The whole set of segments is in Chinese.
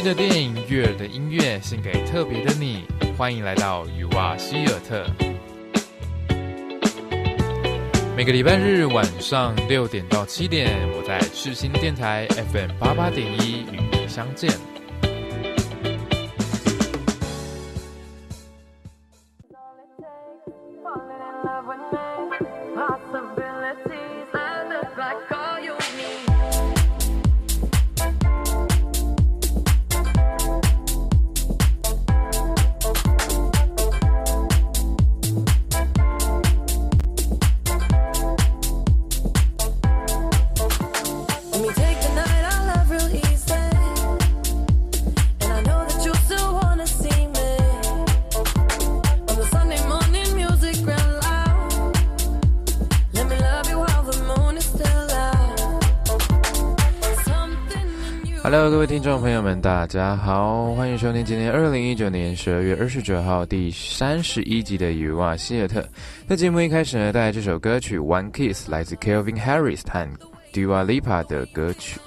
悉的电影，悦耳的音乐，献给特别的你。欢迎来到雨瓦希尔特。每个礼拜日晚上六点到七点，我在赤星电台 FM 八八点一与你相见。听众朋友们，大家好，欢迎收听今天二零一九年十二月二十九号第三十一集的雨瓦希尔特。在节目一开始呢，带来这首歌曲《One Kiss》，来自 Kelvin Harris 和 Dua Lipa 的歌曲。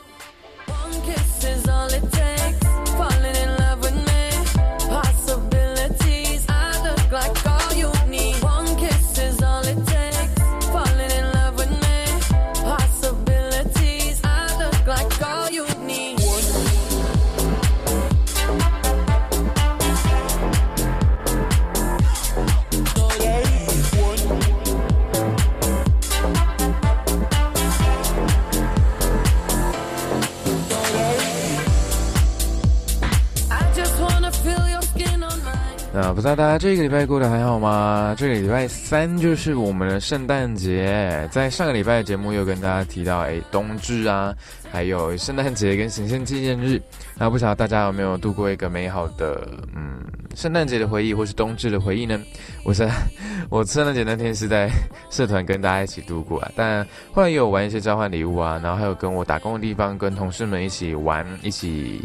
大家这个礼拜过得还好吗？这个礼拜三就是我们的圣诞节，在上个礼拜的节目又跟大家提到，哎，冬至啊，还有圣诞节跟行宪纪念日。那不晓得大家有没有度过一个美好的，嗯，圣诞节的回忆，或是冬至的回忆呢？我是 我圣诞节那天是在社团跟大家一起度过啊，但后来也有玩一些交换礼物啊，然后还有跟我打工的地方跟同事们一起玩，一起。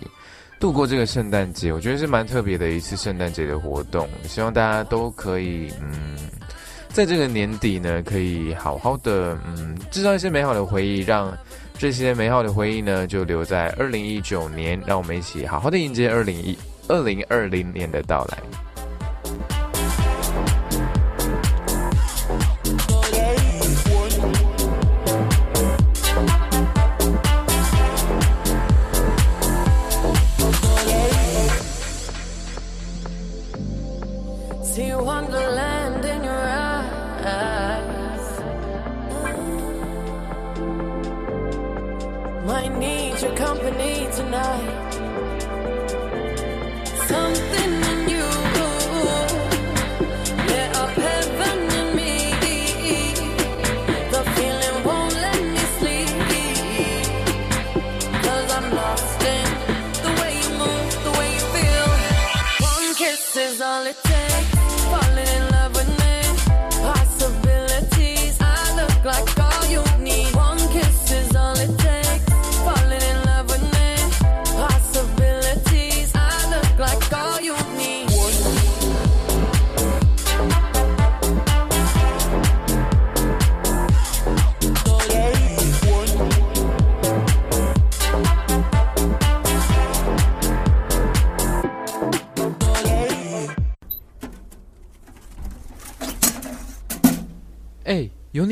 度过这个圣诞节，我觉得是蛮特别的一次圣诞节的活动。希望大家都可以，嗯，在这个年底呢，可以好好的，嗯，制造一些美好的回忆，让这些美好的回忆呢，就留在二零一九年，让我们一起好好的迎接二零一二零二零年的到来。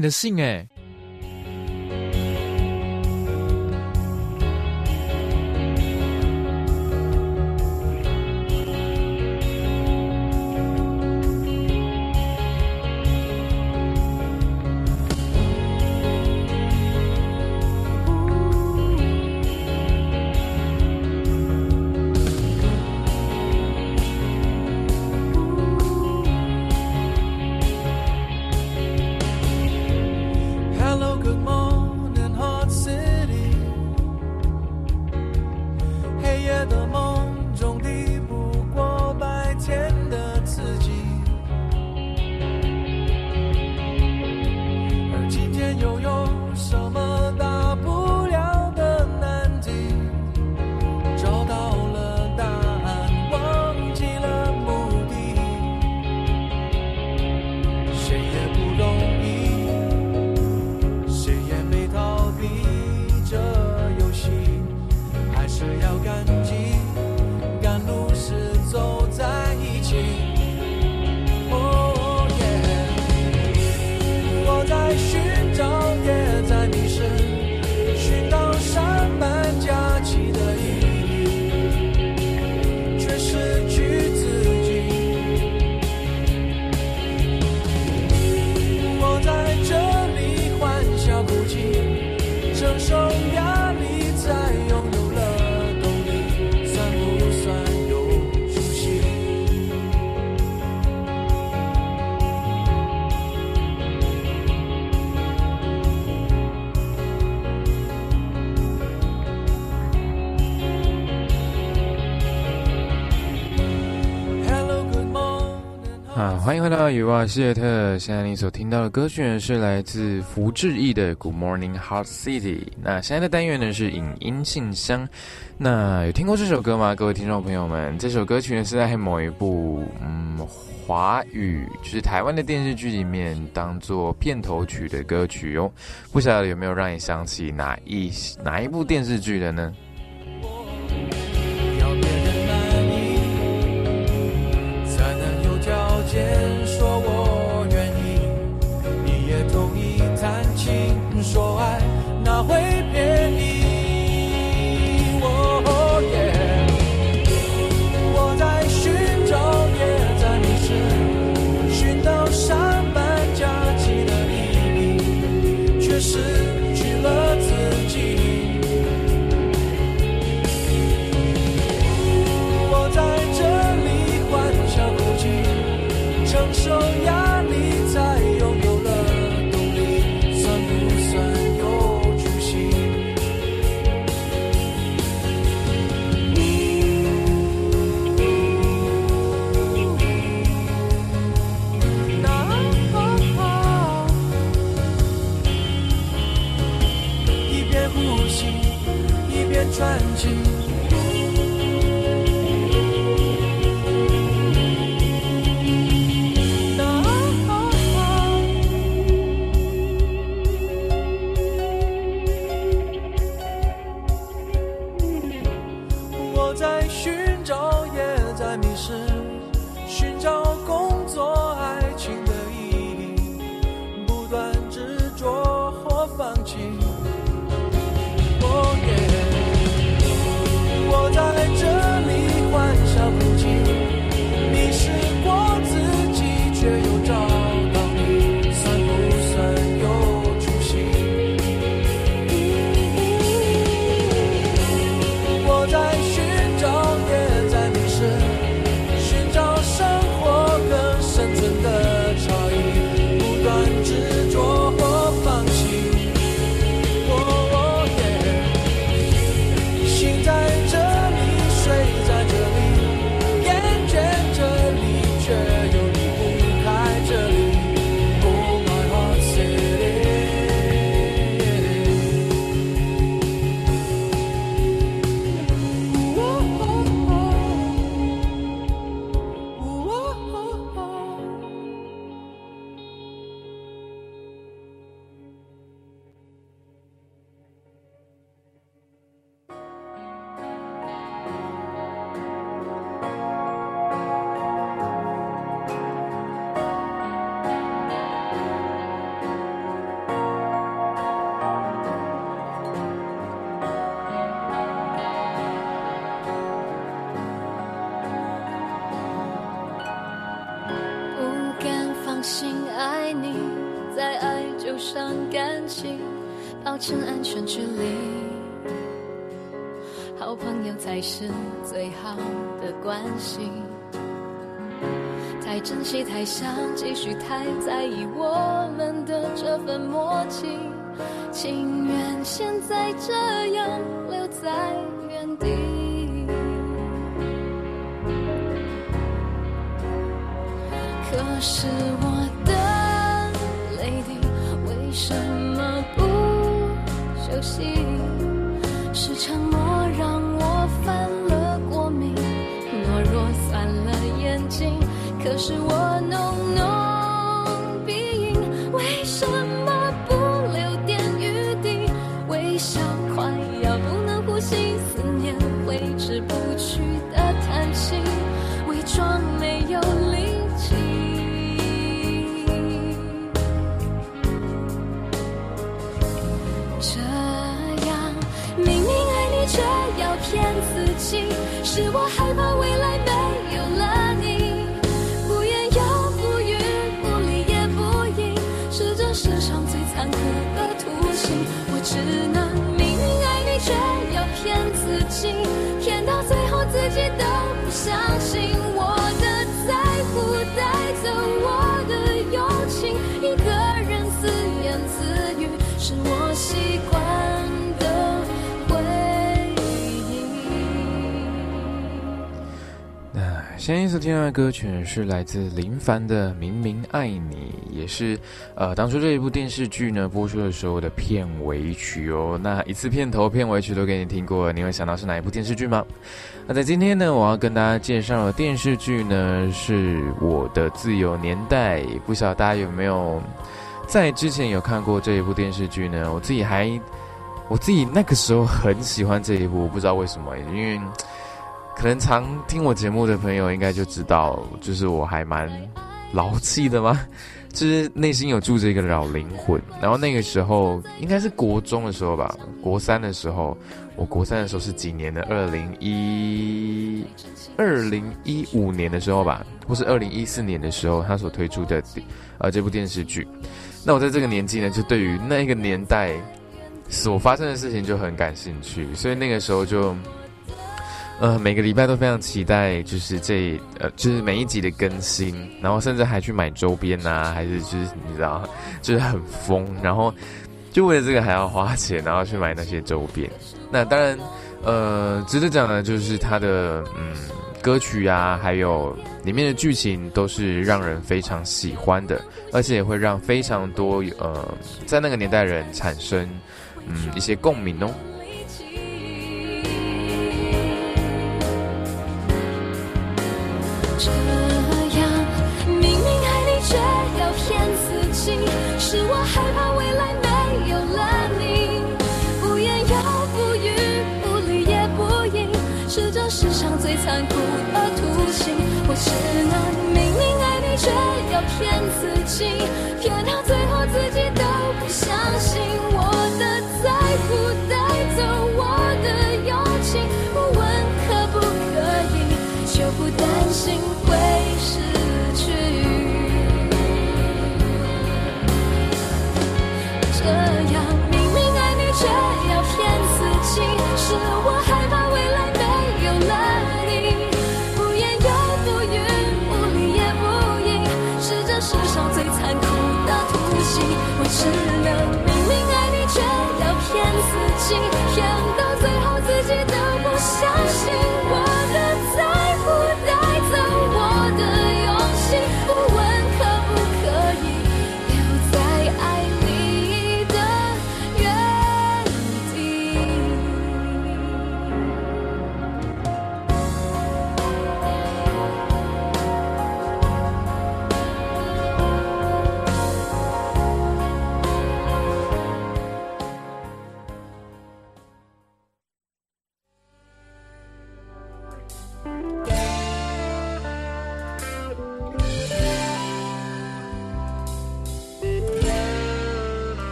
你的信哎。欢迎回到雨蛙谢特。现在你所听到的歌曲呢，是来自福志毅的《Good Morning Hot City》。那现在的单元呢是影音信箱。那有听过这首歌吗？各位听众朋友们，这首歌曲呢是在某一部嗯华语，就是台湾的电视剧里面当做片头曲的歌曲哦。不晓得有没有让你想起哪一哪一部电视剧的呢？传奇相信爱你，再爱就伤感情，保持安全距离。好朋友才是最好的关系。太珍惜，太想继续，太在意我们的这份默契，情愿现在这样留在。是我的泪滴为什么不休息？是沉默让我犯了过敏，懦弱酸了眼睛。可。是我前一次听到的歌曲是来自林凡的《明明爱你》，也是呃当初这一部电视剧呢播出的时候的片尾曲哦。那一次片头、片尾曲都给你听过，你会想到是哪一部电视剧吗？那在今天呢，我要跟大家介绍的电视剧呢是我的自由年代。不晓得大家有没有在之前有看过这一部电视剧呢？我自己还我自己那个时候很喜欢这一部，不知道为什么，因为。可能常听我节目的朋友应该就知道，就是我还蛮老气的吗？就是内心有住着一个老灵魂。然后那个时候应该是国中的时候吧，国三的时候，我国三的时候是几年的？二零一二零一五年的时候吧，或是二零一四年的时候，他所推出的呃这部电视剧。那我在这个年纪呢，就对于那个年代所发生的事情就很感兴趣，所以那个时候就。呃，每个礼拜都非常期待，就是这呃，就是每一集的更新，然后甚至还去买周边呐，还是就是你知道，就是很疯，然后就为了这个还要花钱，然后去买那些周边。那当然，呃，值得讲的就是它的嗯歌曲啊，还有里面的剧情都是让人非常喜欢的，而且也会让非常多呃在那个年代人产生嗯一些共鸣哦。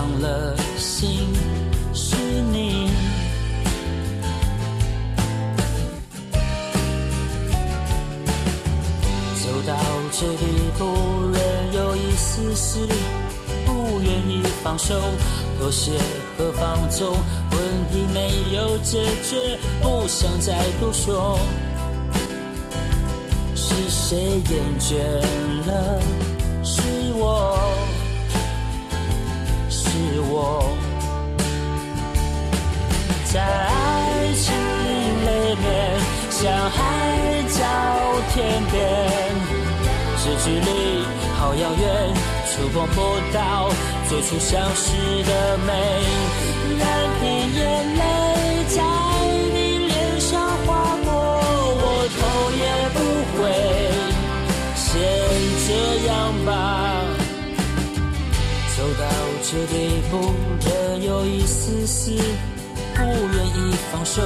伤了心？是你。走到这一步，仍有一丝丝不愿意放手。妥协和放纵，问题没有解决，不想再多说。是谁厌倦了？像海角天边，这距离好遥远，触碰不到。最初相识的美，任凭眼泪在你脸上划过，我头也不回。先这样吧，走到这地步，仍有一丝丝不愿意放手，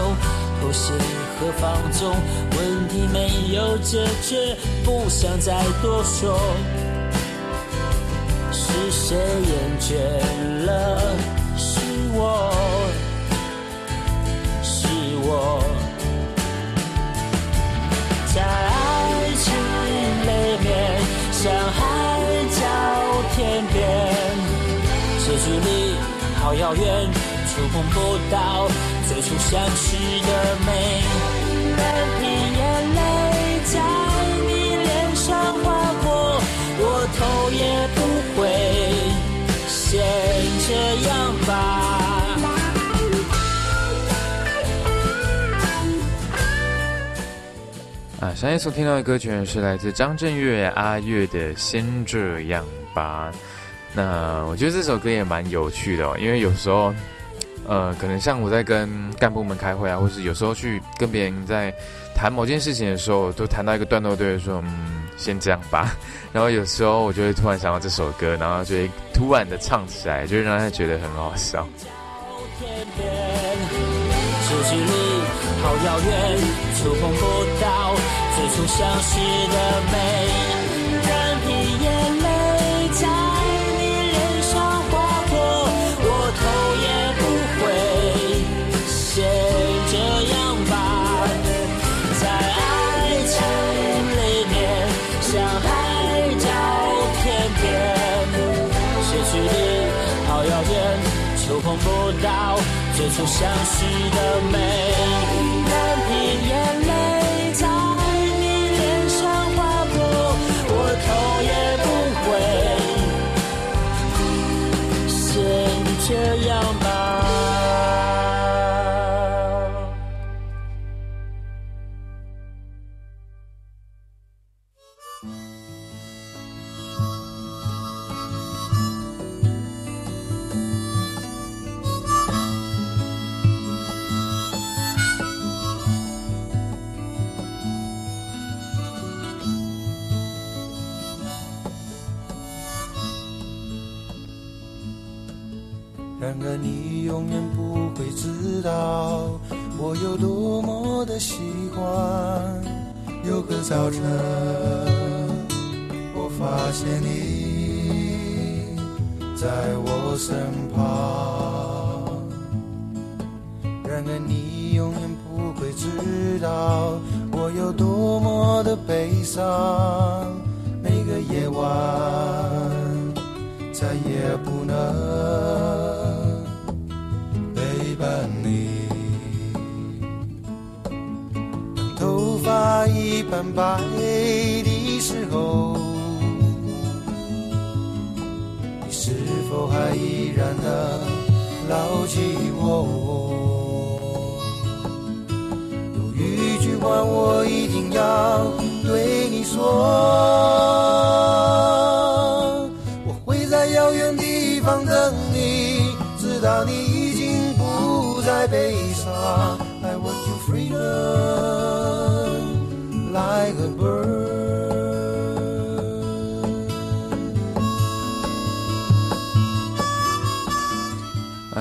妥协和放纵，问题没有解决，不想再多说。是谁厌倦了？是我，是我，在爱情里面，像海角天边，这距离好遥远，触碰不到最初相识的美。任凭眼泪在你脸上划过，我头也不回。先这样吧。啊，上一所听到的歌曲是来自张震岳阿岳的《先这样吧》。那我觉得这首歌也蛮有趣的，因为有时候，呃，可能像我在跟干部们开会啊，或是有时候去跟别人在谈某件事情的时候，都谈到一个段落，对说，嗯，先这样吧。然后有时候我就会突然想到这首歌，然后就会突然的唱起来，就会让他觉得很好笑。好遥远，触碰不到最初相识的美，最初相识的美，任凭眼泪在你脸上划过，我头也不回。先这样有多么的喜欢。有个早晨，我发现你在我身旁。然而你永远不会知道我有多么的悲伤。每个夜晚。再也不能斑白的时候，你是否还依然的牢记我？有一句话我一定要对你说。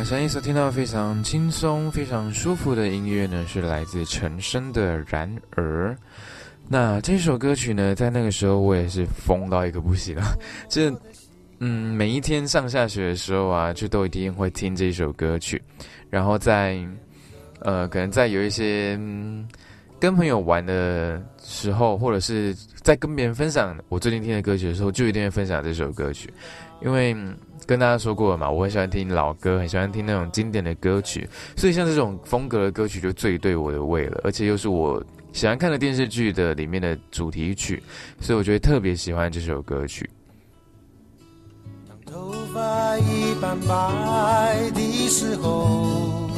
啊，相信所听到非常轻松、非常舒服的音乐呢，是来自陈升的《然而》。那这首歌曲呢，在那个时候我也是疯到一个不行了，这。嗯，每一天上下学的时候啊，就都一定会听这首歌曲，然后在，呃，可能在有一些跟朋友玩的时候，或者是在跟别人分享我最近听的歌曲的时候，就一定会分享这首歌曲，因为跟大家说过了嘛，我很喜欢听老歌，很喜欢听那种经典的歌曲，所以像这种风格的歌曲就最对我的胃了，而且又是我喜欢看的电视剧的里面的主题曲，所以我觉得特别喜欢这首歌曲。头发已斑白的时候，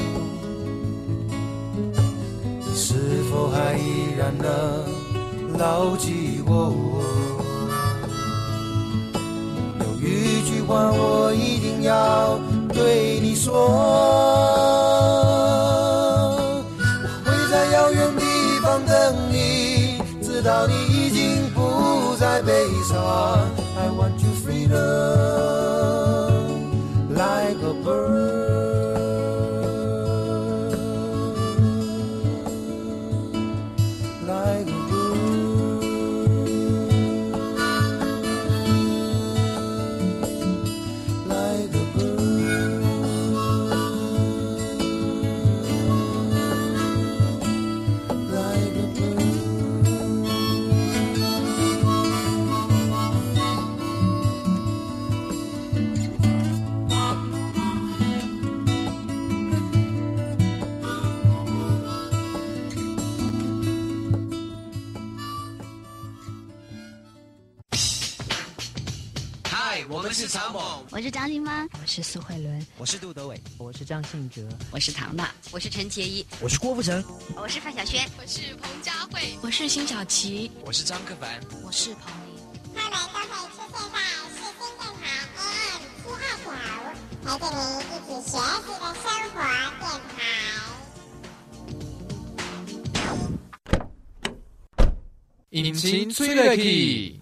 你是否还依然能牢记我？一句话我一定要对你说，我会在遥远地方等你，直到你已经不再悲伤。I want you freedom. 是曹猛，我是张金芳，我是苏慧伦，我是杜德伟，我是张信哲，我是唐娜，我是陈洁仪，我是郭富城，我是范晓萱，我是彭佳慧，我是辛晓琪，我是张克凡，我是彭丽。他们都会出现在世新电台。AM 七二九，陪着您一起学习的生活电台。引擎催泪器。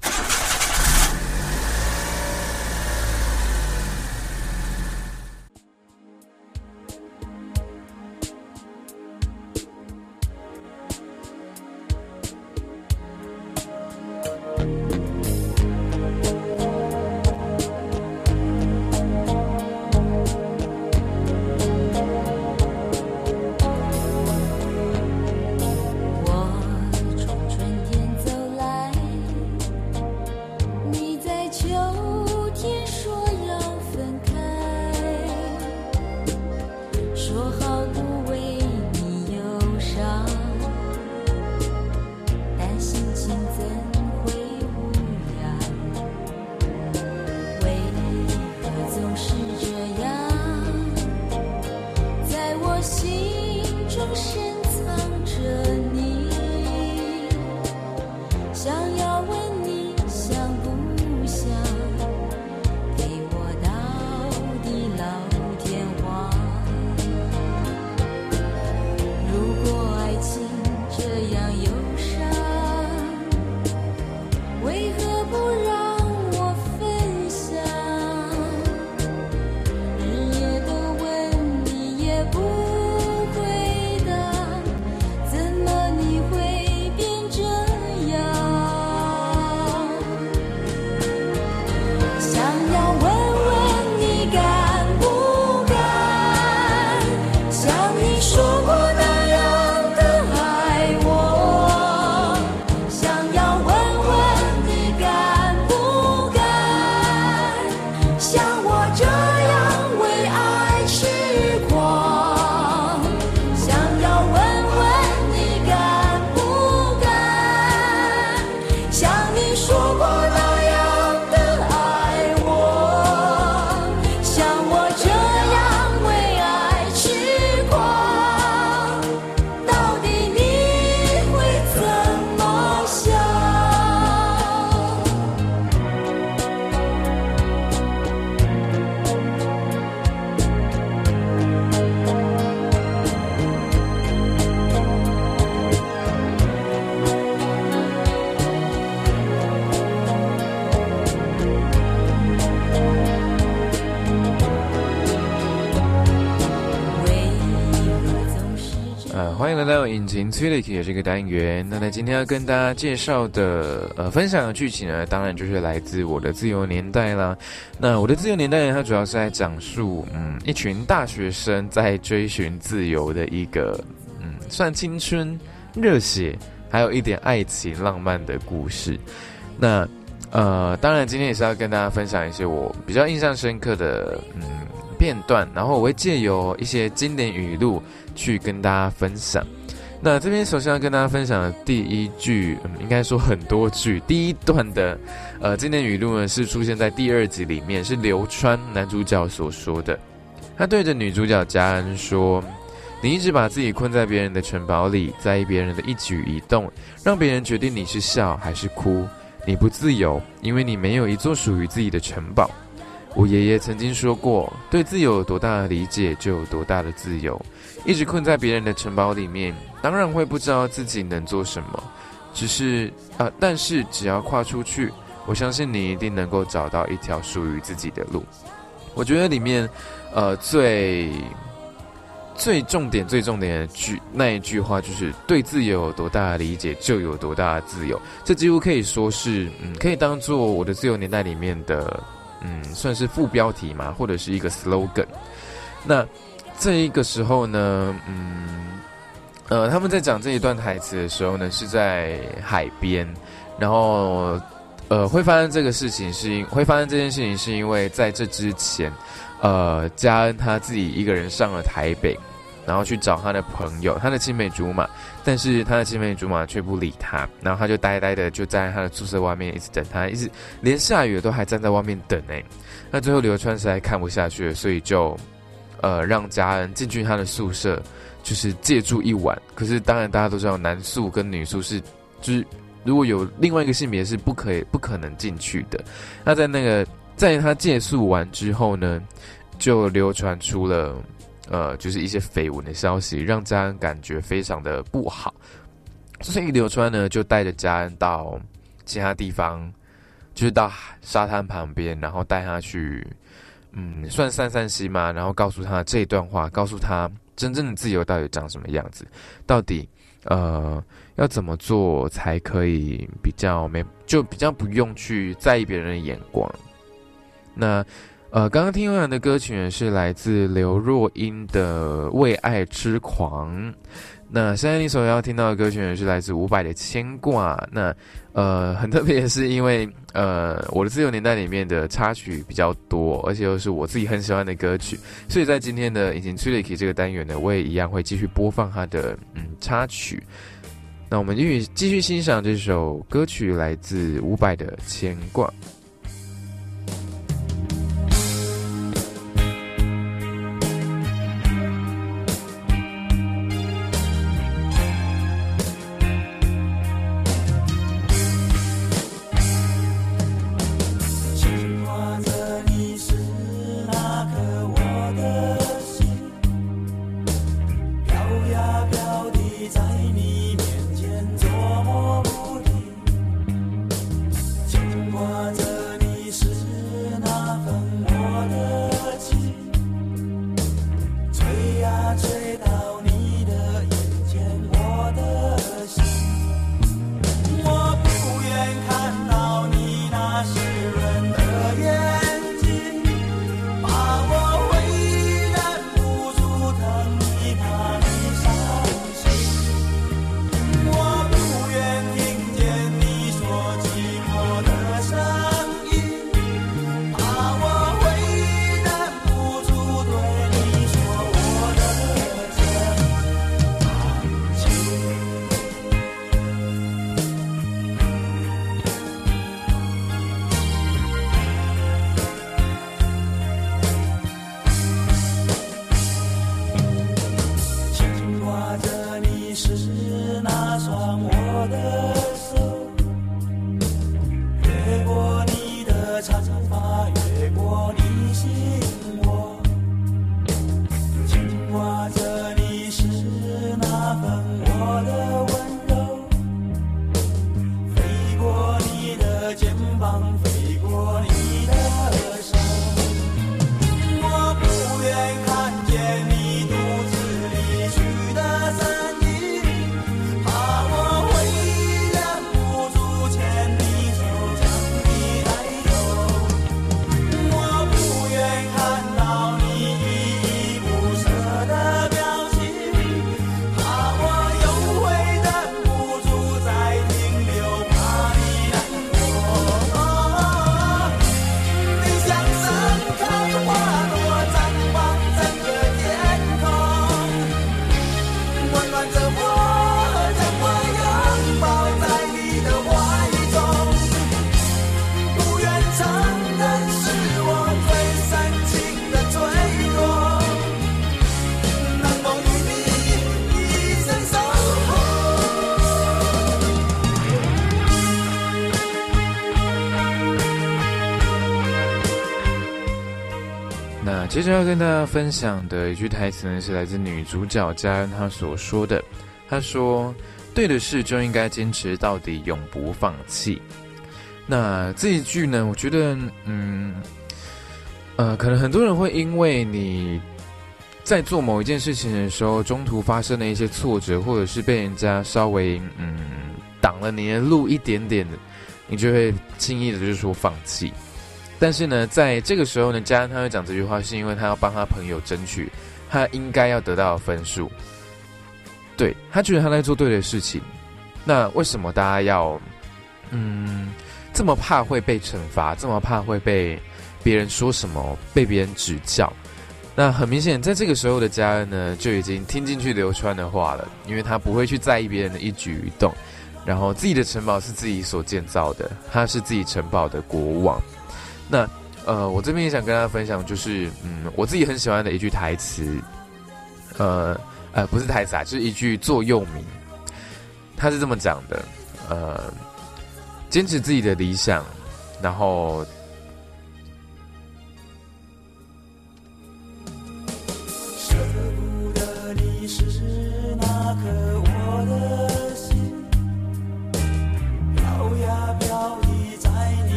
引擎催泪体的这个单元，那在今天要跟大家介绍的呃分享的剧情呢，当然就是来自我的自由年代啦。那我的自由年代呢，它主要是在讲述嗯一群大学生在追寻自由的一个嗯算青春热血，还有一点爱情浪漫的故事。那呃当然今天也是要跟大家分享一些我比较印象深刻的嗯片段，然后我会借由一些经典语录去跟大家分享。那这边首先要跟大家分享的第一句，嗯，应该说很多句。第一段的，呃，经典语录呢是出现在第二集里面，是流川男主角所说的。他对着女主角佳恩说：“你一直把自己困在别人的城堡里，在意别人的一举一动，让别人决定你是笑还是哭。你不自由，因为你没有一座属于自己的城堡。”我爷爷曾经说过：“对自由有多大的理解，就有多大的自由。”一直困在别人的城堡里面。当然会不知道自己能做什么，只是呃，但是只要跨出去，我相信你一定能够找到一条属于自己的路。我觉得里面，呃，最最重点、最重点的句那一句话就是“对自由有多大的理解，就有多大的自由”。这几乎可以说是，嗯，可以当做我的自由年代里面的，嗯，算是副标题嘛，或者是一个 slogan。那这一个时候呢，嗯。呃，他们在讲这一段台词的时候呢，是在海边，然后，呃，会发生这个事情是因会发生这件事情是因为在这之前，呃，嘉恩他自己一个人上了台北，然后去找他的朋友，他的青梅竹马，但是他的青梅竹马却不理他，然后他就呆呆的就在他的宿舍外面一直等他，一直连下雨都还站在外面等哎。那最后流川实在看不下去了，所以就呃让家人进去他的宿舍，就是借住一晚。可是当然大家都知道，男宿跟女宿是就是如果有另外一个性别是不可以不可能进去的。那在那个在他借宿完之后呢，就流传出了。呃，就是一些绯闻的消息，让家人感觉非常的不好。所以流川呢，就带着家人到其他地方，就是到沙滩旁边，然后带他去，嗯，算散散心嘛。然后告诉他这一段话，告诉他真正的自由到底长什么样子，到底呃要怎么做才可以比较没，就比较不用去在意别人的眼光。那。呃，刚刚听完的歌曲是来自刘若英的《为爱痴狂》。那现在你所要听到的歌曲呢是来自伍佰的《牵挂》。那呃，很特别的是，因为呃，我的自由年代里面的插曲比较多，而且又是我自己很喜欢的歌曲，所以在今天的《已经吹了一这个单元呢，我也一样会继续播放它的嗯插曲。那我们继续继续欣赏这首歌曲，来自伍佰的《牵挂》。接着要跟大家分享的一句台词呢，是来自女主角佳恩她所说的。她说：“对的事就应该坚持到底，永不放弃。”那这一句呢，我觉得，嗯，呃，可能很多人会因为你在做某一件事情的时候，中途发生了一些挫折，或者是被人家稍微嗯挡了你的路一点点，你就会轻易的就说放弃。但是呢，在这个时候呢，加恩他会讲这句话，是因为他要帮他朋友争取他应该要得到的分数。对他觉得他在做对的事情，那为什么大家要嗯这么怕会被惩罚，这么怕会被别人说什么，被别人指教？那很明显，在这个时候的嘉恩呢，就已经听进去流川的话了，因为他不会去在意别人的一举一动，然后自己的城堡是自己所建造的，他是自己城堡的国王。那呃，我这边也想跟大家分享，就是嗯，我自己很喜欢的一句台词，呃呃，不是台词啊，就是一句座右铭，他是这么讲的，呃，坚持自己的理想，然后。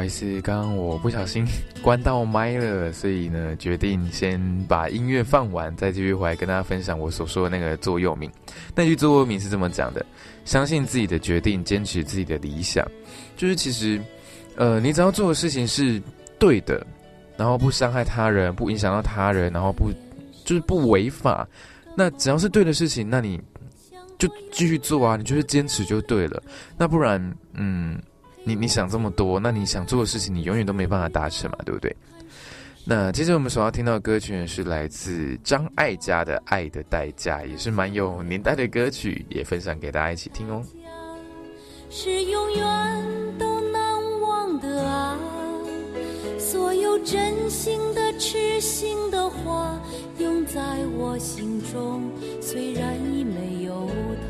好意思，刚刚我不小心 关到麦了，所以呢，决定先把音乐放完，再继续回来跟大家分享我所说的那个座右铭。那句座右铭是这么讲的：相信自己的决定，坚持自己的理想。就是其实，呃，你只要做的事情是对的，然后不伤害他人，不影响到他人，然后不就是不违法，那只要是对的事情，那你就继续做啊，你就是坚持就对了。那不然，嗯。你你想这么多，那你想做的事情，你永远都没办法达成嘛，对不对？那接着我们所要听到的歌曲呢，是来自张艾嘉的《爱的代价》，也是蛮有年代的歌曲，也分享给大家一起听哦。是永远都难忘的啊！所有真心的、痴心的话，永在我心中，虽然已没有他。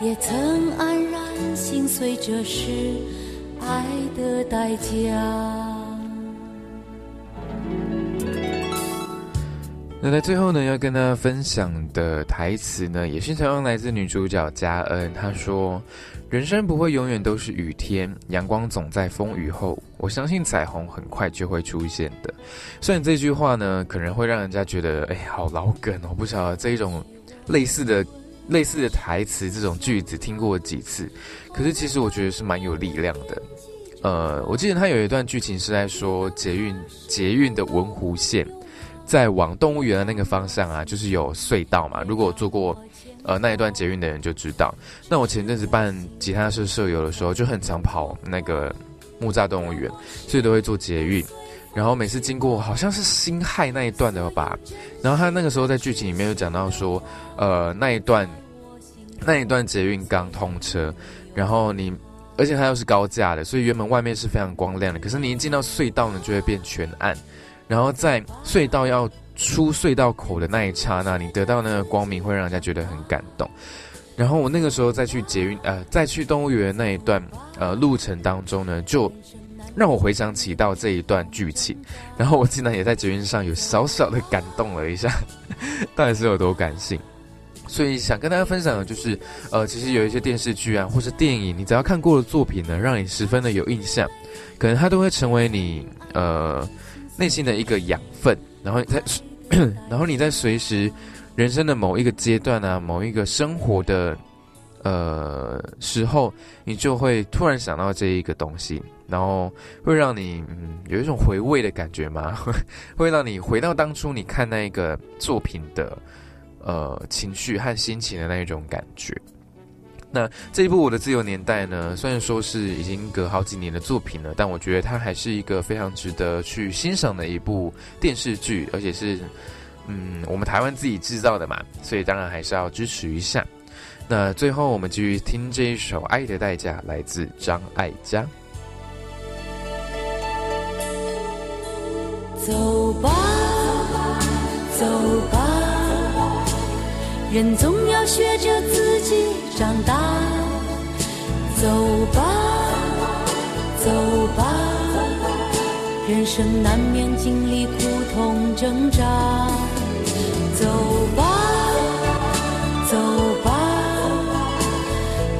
也曾黯然心碎，这是爱的代价。那在最后呢，要跟大家分享的台词呢，也是同样来自女主角嘉恩。她说：“人生不会永远都是雨天，阳光总在风雨后。我相信彩虹很快就会出现的。”虽然这句话呢，可能会让人家觉得，哎，好老梗哦，不晓得这一种类似的。类似的台词，这种句子听过几次，可是其实我觉得是蛮有力量的。呃，我记得他有一段剧情是在说捷运捷运的文湖线，在往动物园的那个方向啊，就是有隧道嘛。如果我坐过呃那一段捷运的人就知道。那我前阵子办吉他社社友的时候，就很常跑那个木栅动物园，所以都会坐捷运。然后每次经过好像是辛亥那一段的吧，然后他那个时候在剧情里面有讲到说，呃，那一段那一段捷运刚通车，然后你，而且它又是高架的，所以原本外面是非常光亮的，可是你一进到隧道呢，就会变全暗，然后在隧道要出隧道口的那一刹那，你得到那个光明会让人家觉得很感动。然后我那个时候再去捷运，呃，再去动物园那一段，呃，路程当中呢，就。让我回想起到这一段剧情，然后我竟然也在捷运上有小小的感动了一下，到底是有多感性？所以想跟大家分享的就是，呃，其实有一些电视剧啊，或是电影，你只要看过的作品呢，让你十分的有印象，可能它都会成为你呃内心的一个养分，然后在，然后你在随时人生的某一个阶段啊，某一个生活的呃时候，你就会突然想到这一个东西。然后会让你嗯有一种回味的感觉吗？会让你回到当初你看那一个作品的呃情绪和心情的那一种感觉。那这一部《我的自由年代》呢，虽然说是已经隔好几年的作品了，但我觉得它还是一个非常值得去欣赏的一部电视剧，而且是嗯，我们台湾自己制造的嘛，所以当然还是要支持一下。那最后我们继续听这一首《爱的代价》，来自张艾嘉。走吧，走吧，人总要学着自己长大。走吧，走吧，人生难免经历苦痛挣扎。走吧，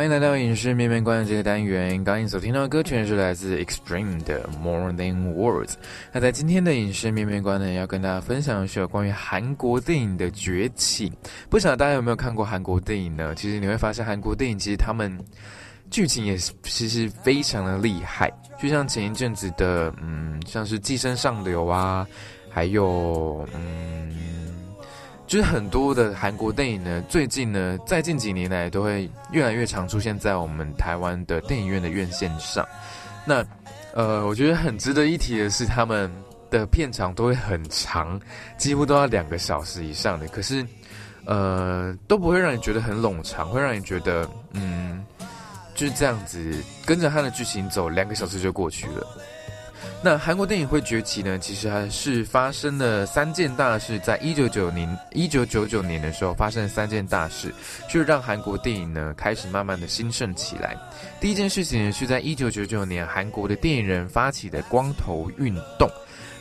欢迎来到影视面面观的这个单元。刚刚你所听到的歌曲是来自 Extreme 的 More Than Words。那在今天的影视面面观呢，要跟大家分享的是有关于韩国电影的崛起。不晓得大家有没有看过韩国电影呢？其实你会发现，韩国电影其实他们剧情也是其实非常的厉害。就像前一阵子的，嗯，像是《寄生上流》啊，还有嗯。就是很多的韩国电影呢，最近呢，在近几年来都会越来越常出现在我们台湾的电影院的院线上。那呃，我觉得很值得一提的是，他们的片长都会很长，几乎都要两个小时以上的。可是呃，都不会让你觉得很冗长，会让你觉得嗯，就是这样子跟着他的剧情走，两个小时就过去了。那韩国电影会崛起呢？其实还是发生了三件大事，在一九九零一九九九年的时候发生了三件大事，就让韩国电影呢开始慢慢的兴盛起来。第一件事情呢是在一九九九年，韩国的电影人发起的光头运动。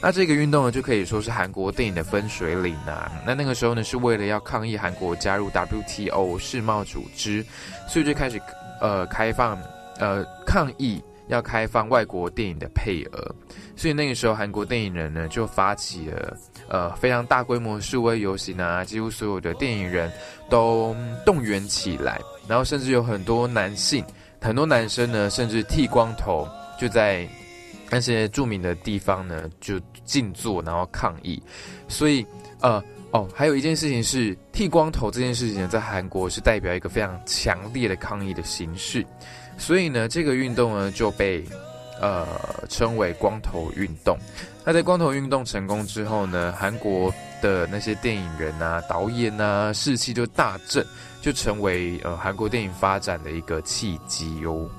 那这个运动呢，就可以说是韩国电影的分水岭啊。那那个时候呢，是为了要抗议韩国加入 WTO 世贸组织，所以就开始呃开放呃抗议。要开放外国电影的配额，所以那个时候韩国电影人呢就发起了呃非常大规模示威游行啊，几乎所有的电影人都动员起来，然后甚至有很多男性、很多男生呢，甚至剃光头，就在那些著名的地方呢就静坐，然后抗议。所以呃哦，还有一件事情是剃光头这件事情，在韩国是代表一个非常强烈的抗议的形式，所以呢，这个运动呢就被。呃，称为光头运动。那在光头运动成功之后呢，韩国的那些电影人啊、导演啊，士气就大振，就成为呃韩国电影发展的一个契机哦。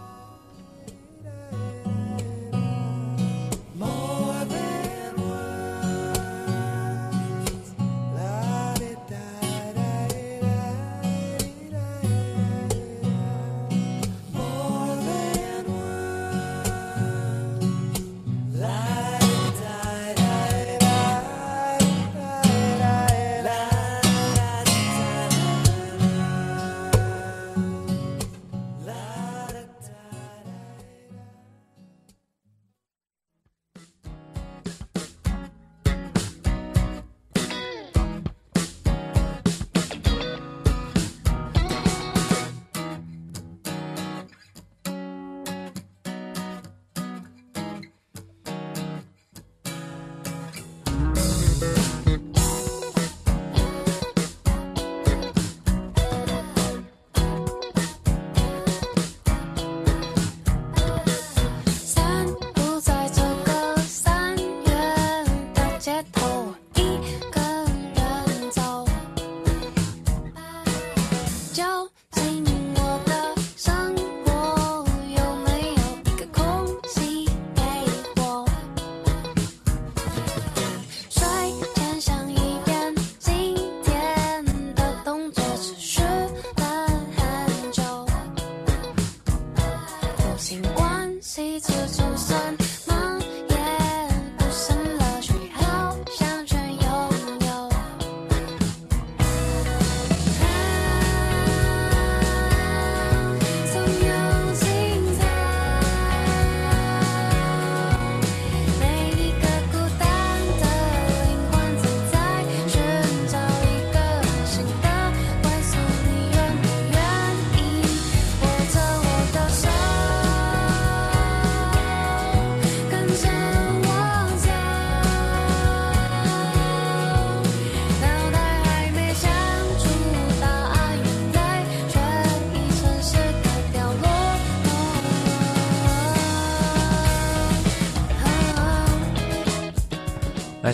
关系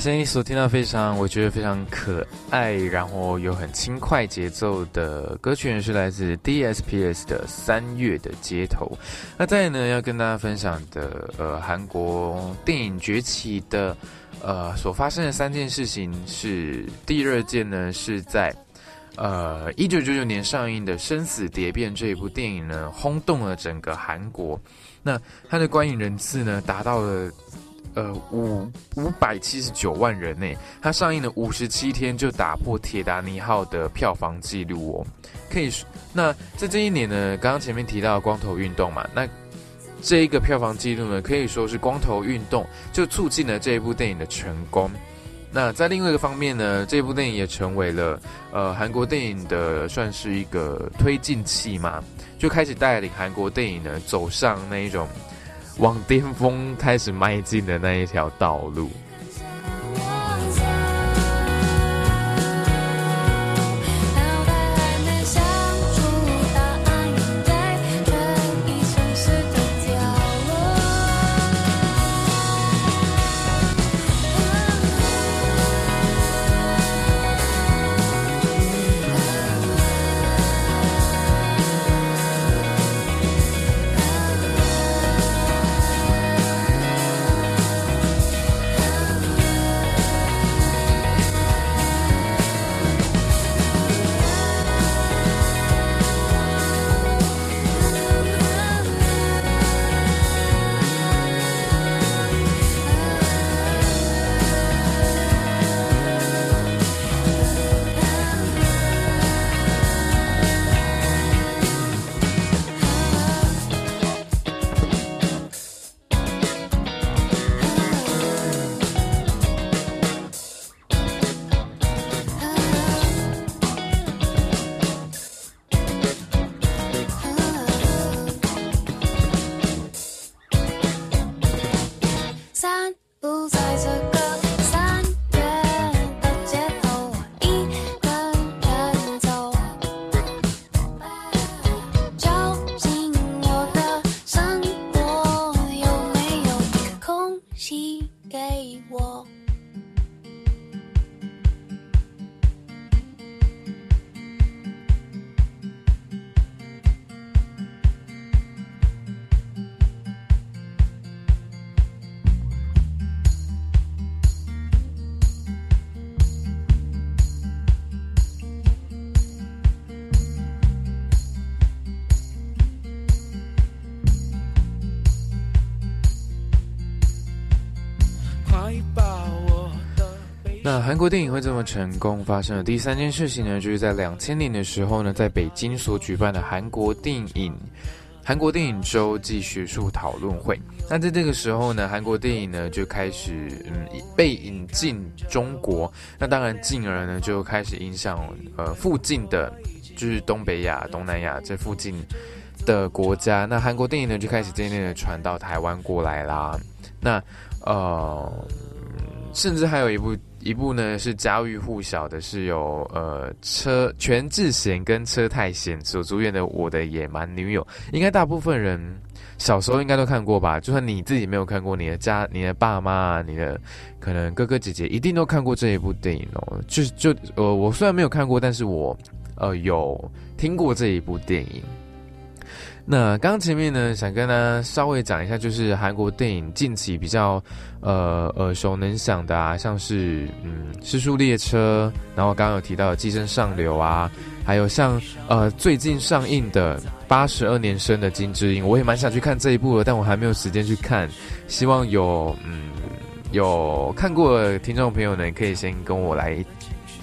那声音所听到非常，我觉得非常可爱，然后有很轻快节奏的歌曲，是来自 DSPS 的《三月的街头》。那再呢，要跟大家分享的，呃，韩国电影崛起的，呃，所发生的三件事情是，第二件呢是在。呃，一九九九年上映的《生死蝶变》这一部电影呢，轰动了整个韩国。那它的观影人次呢，达到了呃五五百七十九万人呢。它上映了五十七天就打破《铁达尼号》的票房纪录哦。可以说，那在这一年呢，刚刚前面提到光头运动嘛，那这一个票房纪录呢，可以说是光头运动就促进了这一部电影的成功。那在另外一个方面呢，这部电影也成为了呃韩国电影的算是一个推进器嘛，就开始带领韩国电影呢走上那一种往巅峰开始迈进的那一条道路。那韩国电影会这么成功，发生的第三件事情呢，就是在两千年的时候呢，在北京所举办的韩国电影韩国电影周暨学术讨论会。那在这个时候呢，韩国电影呢就开始嗯被引进中国，那当然进而呢就开始影响呃附近的，就是东北亚、东南亚这附近的国家。那韩国电影呢就开始渐渐的传到台湾过来啦。那呃，甚至还有一部。一部呢是家喻户晓的，是由呃车全智贤跟车太贤所主演的《我的野蛮女友》，应该大部分人小时候应该都看过吧？就算你自己没有看过，你的家、你的爸妈、你的可能哥哥姐姐一定都看过这一部电影哦。就就呃，我虽然没有看过，但是我呃有听过这一部电影。那刚前面呢，想跟大家稍微讲一下，就是韩国电影近期比较呃耳熟能详的啊，像是嗯《失速列车》，然后刚刚有提到的《寄生上流》啊，还有像呃最近上映的《八十二年生的金智英》，我也蛮想去看这一部的，但我还没有时间去看，希望有嗯有看过的听众朋友呢，可以先跟我来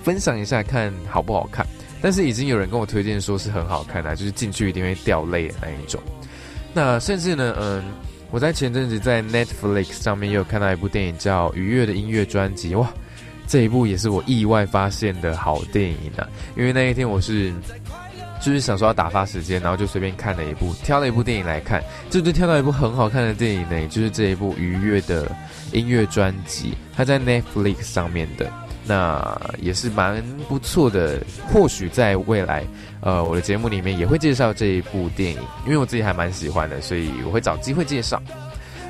分享一下，看好不好看。但是已经有人跟我推荐说是很好看的，就是进去一定会掉泪的那一种。那甚至呢，嗯，我在前阵子在 Netflix 上面也有看到一部电影叫《愉悦的音乐专辑》，哇，这一部也是我意外发现的好电影啊！因为那一天我是就是想说要打发时间，然后就随便看了一部，挑了一部电影来看，就就挑到一部很好看的电影呢，就是这一部《愉悦的音乐专辑》，它在 Netflix 上面的。那也是蛮不错的，或许在未来，呃，我的节目里面也会介绍这一部电影，因为我自己还蛮喜欢的，所以我会找机会介绍。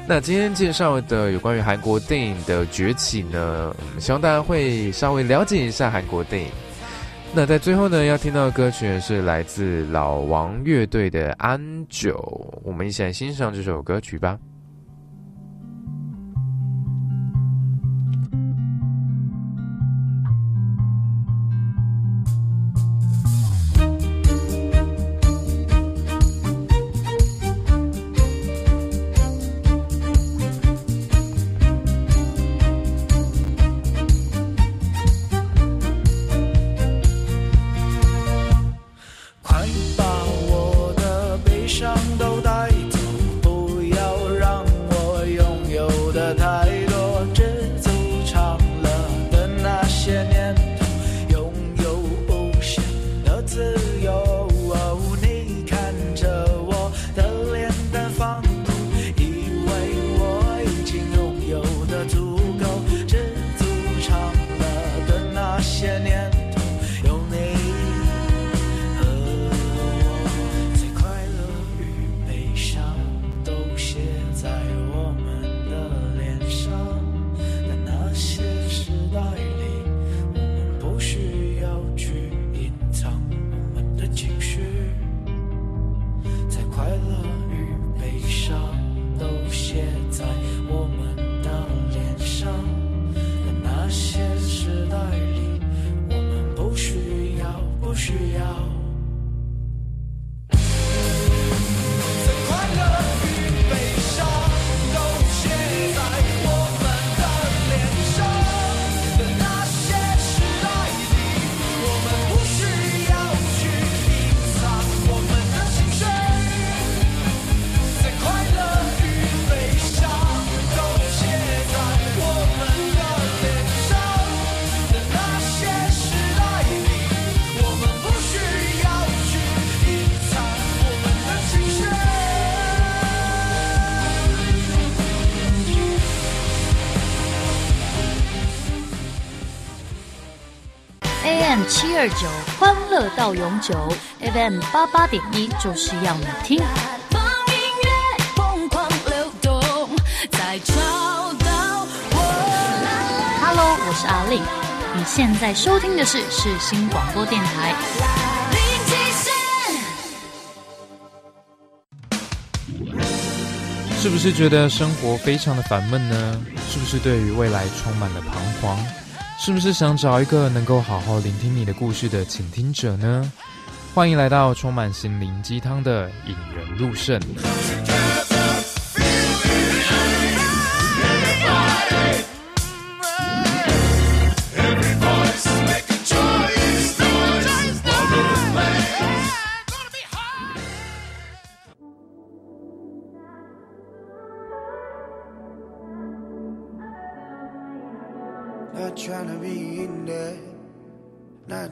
那今天介绍的有关于韩国电影的崛起呢，希望大家会稍微了解一下韩国电影。那在最后呢，要听到的歌曲是来自老王乐队的《安久》，我们一起来欣赏这首歌曲吧。二九欢乐到永久，FM 八八点一就是要你听。Hello，我是阿令，你现在收听的是世新广播电台。是不是觉得生活非常的烦闷呢？是不是对于未来充满了彷徨？是不是想找一个能够好好聆听你的故事的倾听者呢？欢迎来到充满心灵鸡汤的引人入胜。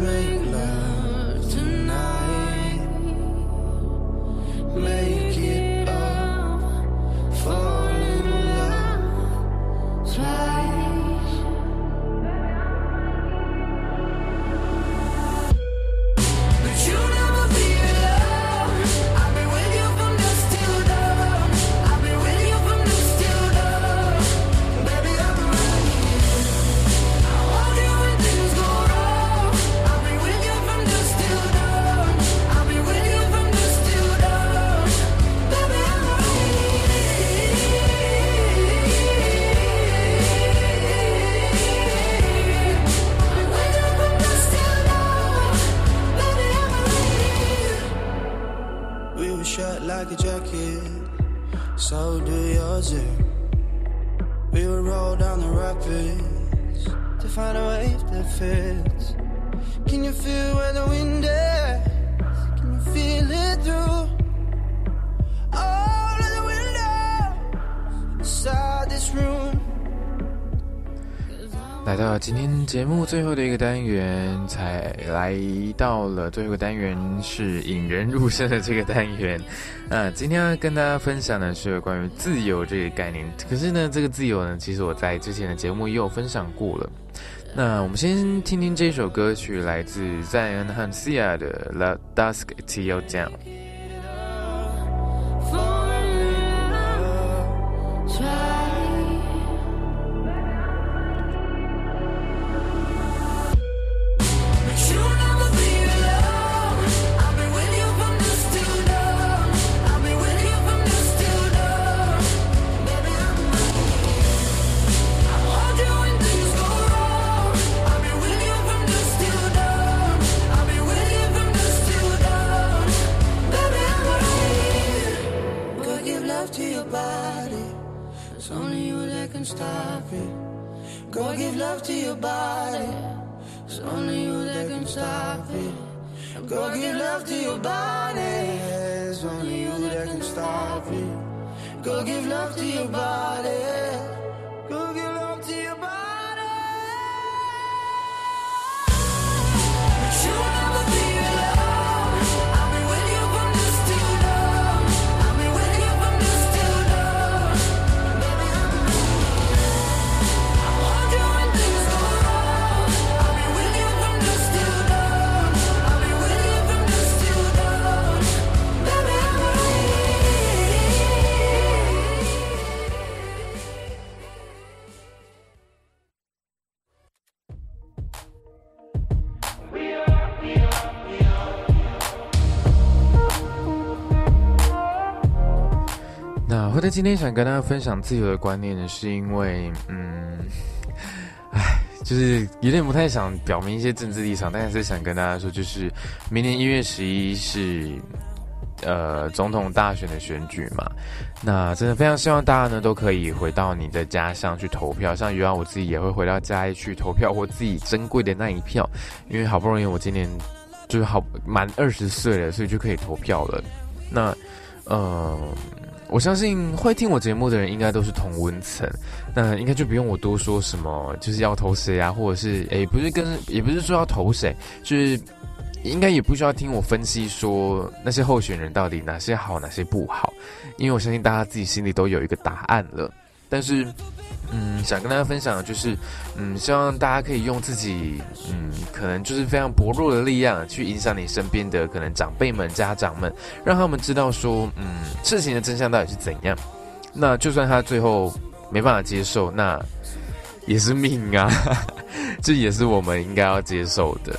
make 节目最后的一个单元，才来到了最后一个单元是引人入胜的这个单元。啊，今天要跟大家分享的是关于自由这个概念。可是呢，这个自由呢，其实我在之前的节目也有分享过了。那我们先听听这首歌曲，来自赞恩和 Sia 的《The Dusk Till Down》。今天想跟大家分享自由的观念呢，是因为，嗯，唉，就是有点不太想表明一些政治立场，但是想跟大家说，就是明年一月十一是呃总统大选的选举嘛，那真的非常希望大家呢都可以回到你的家乡去投票，像余安我自己也会回到家里去投票，我自己珍贵的那一票，因为好不容易我今年就是好满二十岁了，所以就可以投票了。那，呃。我相信会听我节目的人应该都是同温层，那应该就不用我多说什么，就是要投谁啊，或者是诶，不是跟，也不是说要投谁，就是应该也不需要听我分析说那些候选人到底哪些好，哪些不好，因为我相信大家自己心里都有一个答案了。但是，嗯，想跟大家分享的就是，嗯，希望大家可以用自己，嗯，可能就是非常薄弱的力量去影响你身边的可能长辈们、家长们，让他们知道说，嗯，事情的真相到底是怎样。那就算他最后没办法接受，那也是命啊，这也是我们应该要接受的。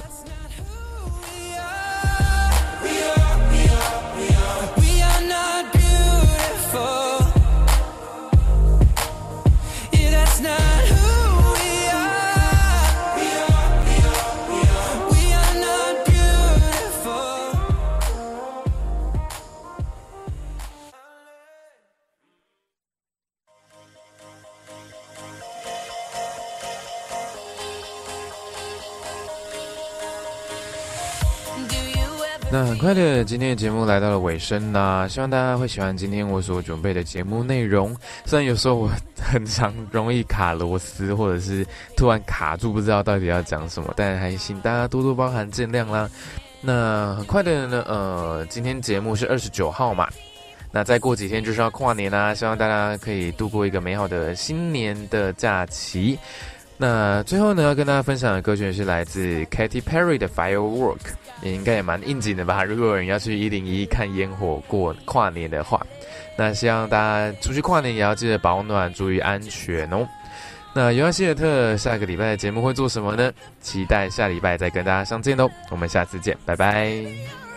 那很快的，今天的节目来到了尾声啦，希望大家会喜欢今天我所准备的节目内容。虽然有时候我很常容易卡螺丝，或者是突然卡住，不知道到底要讲什么，但还请大家多多包涵见谅啦。那很快的呢，呃，今天节目是二十九号嘛，那再过几天就是要跨年啦，希望大家可以度过一个美好的新年的假期。那最后呢，要跟大家分享的歌曲是来自 Katy Perry 的 Firework。也应该也蛮应景的吧。如果有人要去一零一看烟火过跨年的话，那希望大家出去跨年也要记得保暖，注意安全哦。那尤安希尔特下个礼拜的节目会做什么呢？期待下礼拜再跟大家相见哦。我们下次见，拜拜。